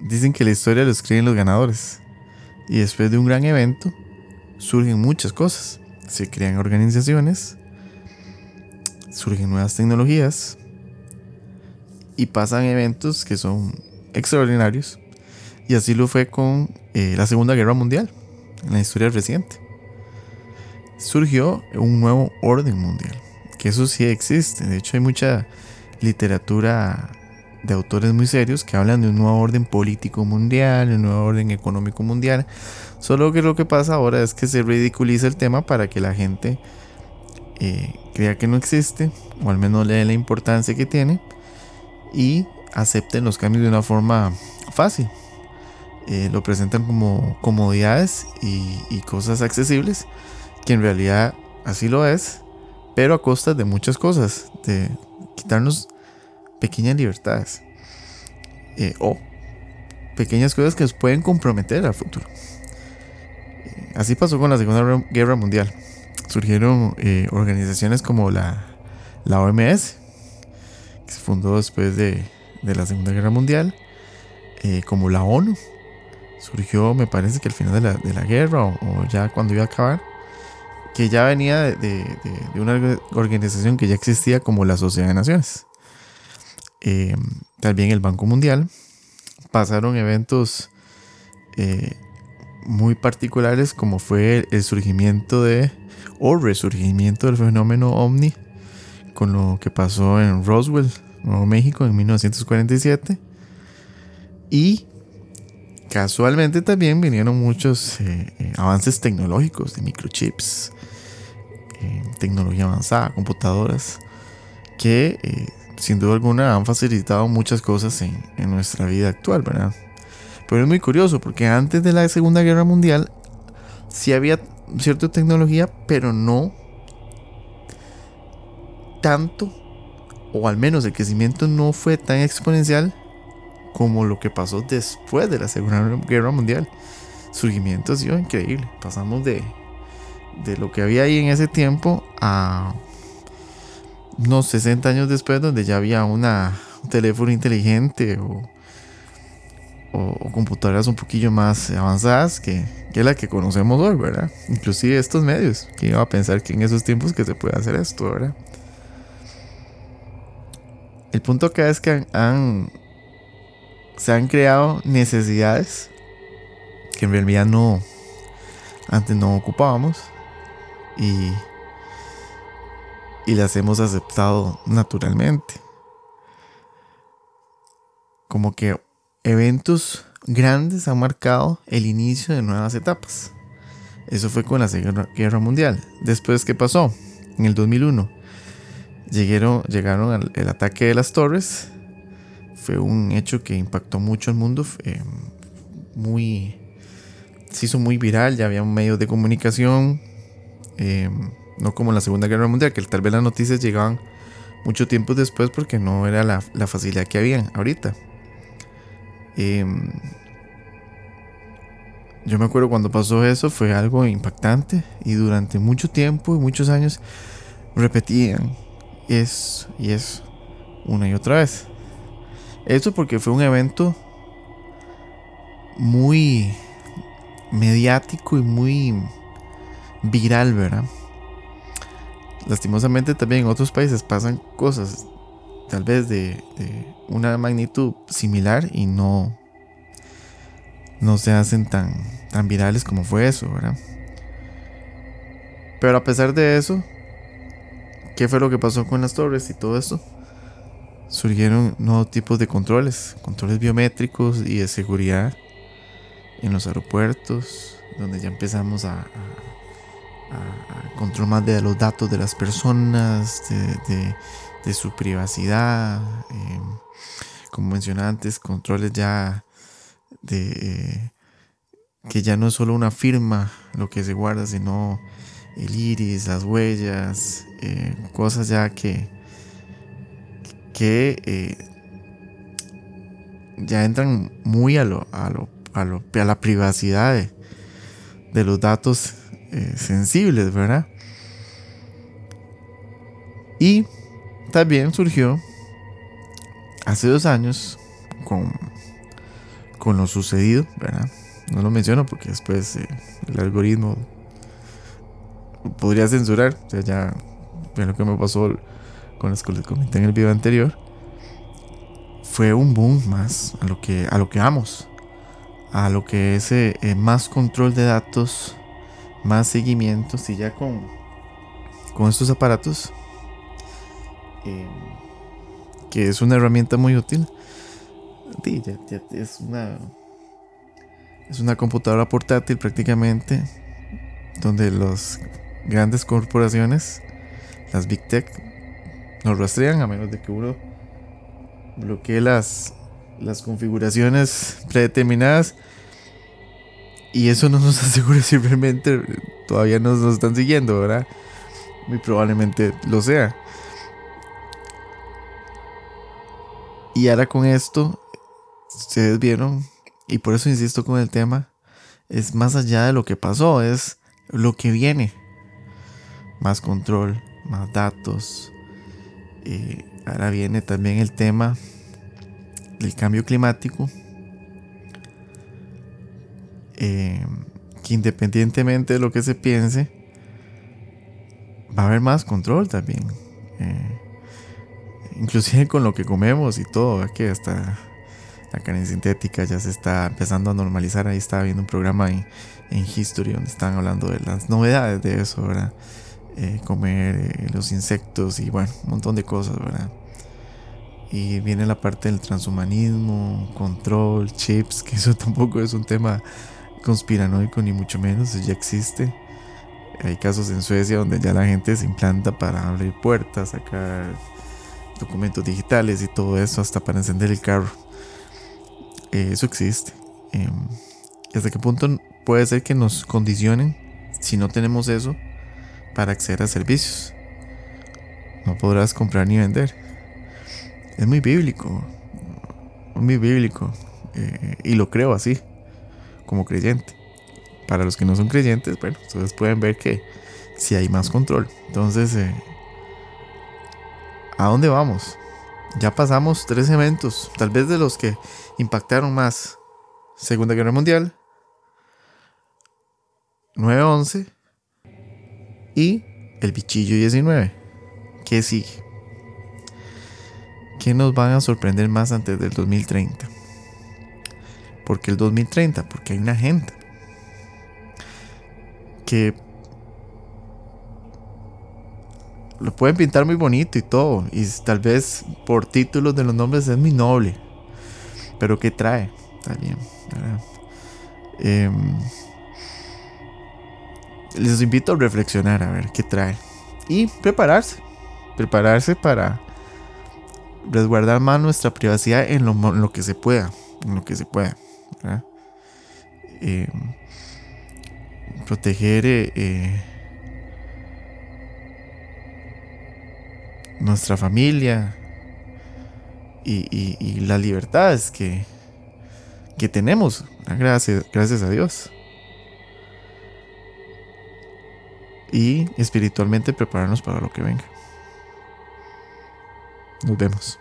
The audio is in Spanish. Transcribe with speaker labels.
Speaker 1: dicen que la historia lo escriben los ganadores. Y después de un gran evento, surgen muchas cosas. Se crean organizaciones, surgen nuevas tecnologías y pasan eventos que son extraordinarios. Y así lo fue con eh, la Segunda Guerra Mundial, en la historia reciente. Surgió un nuevo orden mundial, que eso sí existe. De hecho, hay mucha literatura de autores muy serios que hablan de un nuevo orden político mundial, un nuevo orden económico mundial. Solo que lo que pasa ahora es que se ridiculiza el tema para que la gente eh, crea que no existe, o al menos le dé la importancia que tiene, y acepten los cambios de una forma fácil. Eh, lo presentan como comodidades y, y cosas accesibles, que en realidad así lo es, pero a costa de muchas cosas, de quitarnos pequeñas libertades eh, o pequeñas cosas que nos pueden comprometer al futuro. Eh, así pasó con la Segunda Guerra Mundial. Surgieron eh, organizaciones como la, OMS, que se fundó después de, la Segunda Guerra Mundial, como la ONU. Surgió, me parece que al final de la, guerra o, ya cuando iba a acabar, que ya venía de, de, una organización que ya existía como la Sociedad de Naciones. Eh, también el Banco Mundial. Pasaron eventos eh, muy particulares como fue el surgimiento de o resurgimiento del fenómeno ovni con lo que pasó en Roswell, Nuevo México en 1947 y casualmente también vinieron muchos eh, avances tecnológicos de microchips, tecnología avanzada, computadoras que sin duda alguna han facilitado muchas cosas en, nuestra vida actual, ¿verdad? Pero es muy curioso porque antes de la Segunda Guerra Mundial sí había cierta tecnología, pero no tanto, o al menos el crecimiento no fue tan exponencial como lo que pasó después de la Segunda Guerra Mundial. Surgimiento ha sido increíble. Pasamos de, de lo que había ahí en ese tiempo a unos 60 años después donde ya había una, un teléfono inteligente o, o, computadoras un poquillo más avanzadas que, que, la que conocemos hoy, ¿verdad? Inclusive estos medios, que iba a pensar que en esos tiempos que se puede hacer esto, ¿verdad? El punto acá es que han, se han creado necesidades que en realidad no antes no ocupábamos y y las hemos aceptado naturalmente. Como que eventos grandes han marcado el inicio de nuevas etapas. Eso fue con la Segunda Guerra Mundial. Después, ¿qué pasó? En el 2001 llegaron, llegaron al el ataque de las torres. Fue un hecho que impactó mucho al mundo. muy, se hizo muy viral. Ya había un medio de comunicación. Eh, no como en la Segunda Guerra Mundial, que tal vez las noticias llegaban mucho tiempo después porque no era la, facilidad que habían ahorita. Em, yo me acuerdo cuando pasó eso, fue algo impactante y durante mucho tiempo y muchos años repetían eso y eso una y otra vez. Eso porque fue un evento muy mediático y muy viral, ¿verdad? Lastimosamente también en otros países pasan cosas tal vez de, una magnitud similar y no, no se hacen tan, tan virales como fue eso, ¿verdad? Pero a pesar de eso, ¿qué fue lo que pasó con las torres y todo esto? Surgieron nuevos tipos de controles, controles biométricos y de seguridad en los aeropuertos, donde ya empezamos a, control más de los datos de las personas, de, su privacidad. Eh, como mencioné antes, controles ya de eh, que ya no es solo una firma lo que se guarda, sino el iris, las huellas, eh, cosas ya que, que ya entran muy a lo, a lo, a, lo, a la privacidad de los datos eh, sensibles, ¿verdad? Y también surgió hace dos años con, con lo sucedido, ¿verdad? No lo menciono porque después eh, el algoritmo podría censurar. O sea, ya lo que me pasó con las que les comenté en el video anterior. Fue un boom más a lo que, a lo que vamos. A lo que es eh, más control de datos, más seguimientos y ya con, con estos aparatos. que es una herramienta muy útil. es una es una computadora portátil prácticamente donde las grandes corporaciones, las Big Tech, nos rastrean a menos de que uno bloquee las, las configuraciones predeterminadas. Y eso no nos asegura si realmente todavía nos, nos están siguiendo, ¿verdad? Muy probablemente lo sea. Y ahora con esto, ustedes vieron y por eso insisto con el tema, es más allá de lo que pasó, es lo que viene. Más control, más datos. Y ahora viene también el tema del cambio climático. Eh, que independientemente de lo que se piense, va a haber más control también. Eh, inclusive con lo que comemos y todo, que hasta la carne sintética ya se está empezando a normalizar. Ahí estaba viendo un programa en, History donde estaban hablando de las novedades de eso, ¿verdad? Eh, comer los insectos y bueno, un montón de cosas, ¿verdad? Y viene la parte del transhumanismo, control, chips, que eso tampoco es un tema conspiranoico ni mucho menos, ya existe. Hay casos en Suecia donde ya la gente se implanta para abrir puertas, sacar documentos digitales y todo eso, hasta para encender el carro. Eh, eso existe. Eh, ¿Hasta qué punto puede ser que nos condicionen si no tenemos eso para acceder a servicios? No podrás comprar ni vender. Es muy bíblico. Muy bíblico. Eh, y lo creo así, como creyente. Para los que no son creyentes, bueno, ustedes pueden ver que si hay más control. Entonces, ¿a dónde vamos? Ya pasamos tres eventos, tal vez de los que impactaron más. Segunda Guerra Mundial, 9-11 y el bichillo 19. ¿Qué sigue? ¿Qué nos van a sorprender más antes del 2030? ¿Por qué el 2030? Porque hay una agenda que lo pueden pintar muy bonito y todo. Y tal vez por títulos de los nombres es muy noble. Pero ¿qué trae? Está bien. Em, les invito a reflexionar a ver qué trae. Y prepararse. Prepararse para resguardar más nuestra privacidad en lo, que se pueda. En lo que se pueda. Em, proteger eh, eh, nuestra familia y, las libertades que, que tenemos. Gracias, gracias a Dios. Y espiritualmente prepararnos para lo que venga. Nos vemos.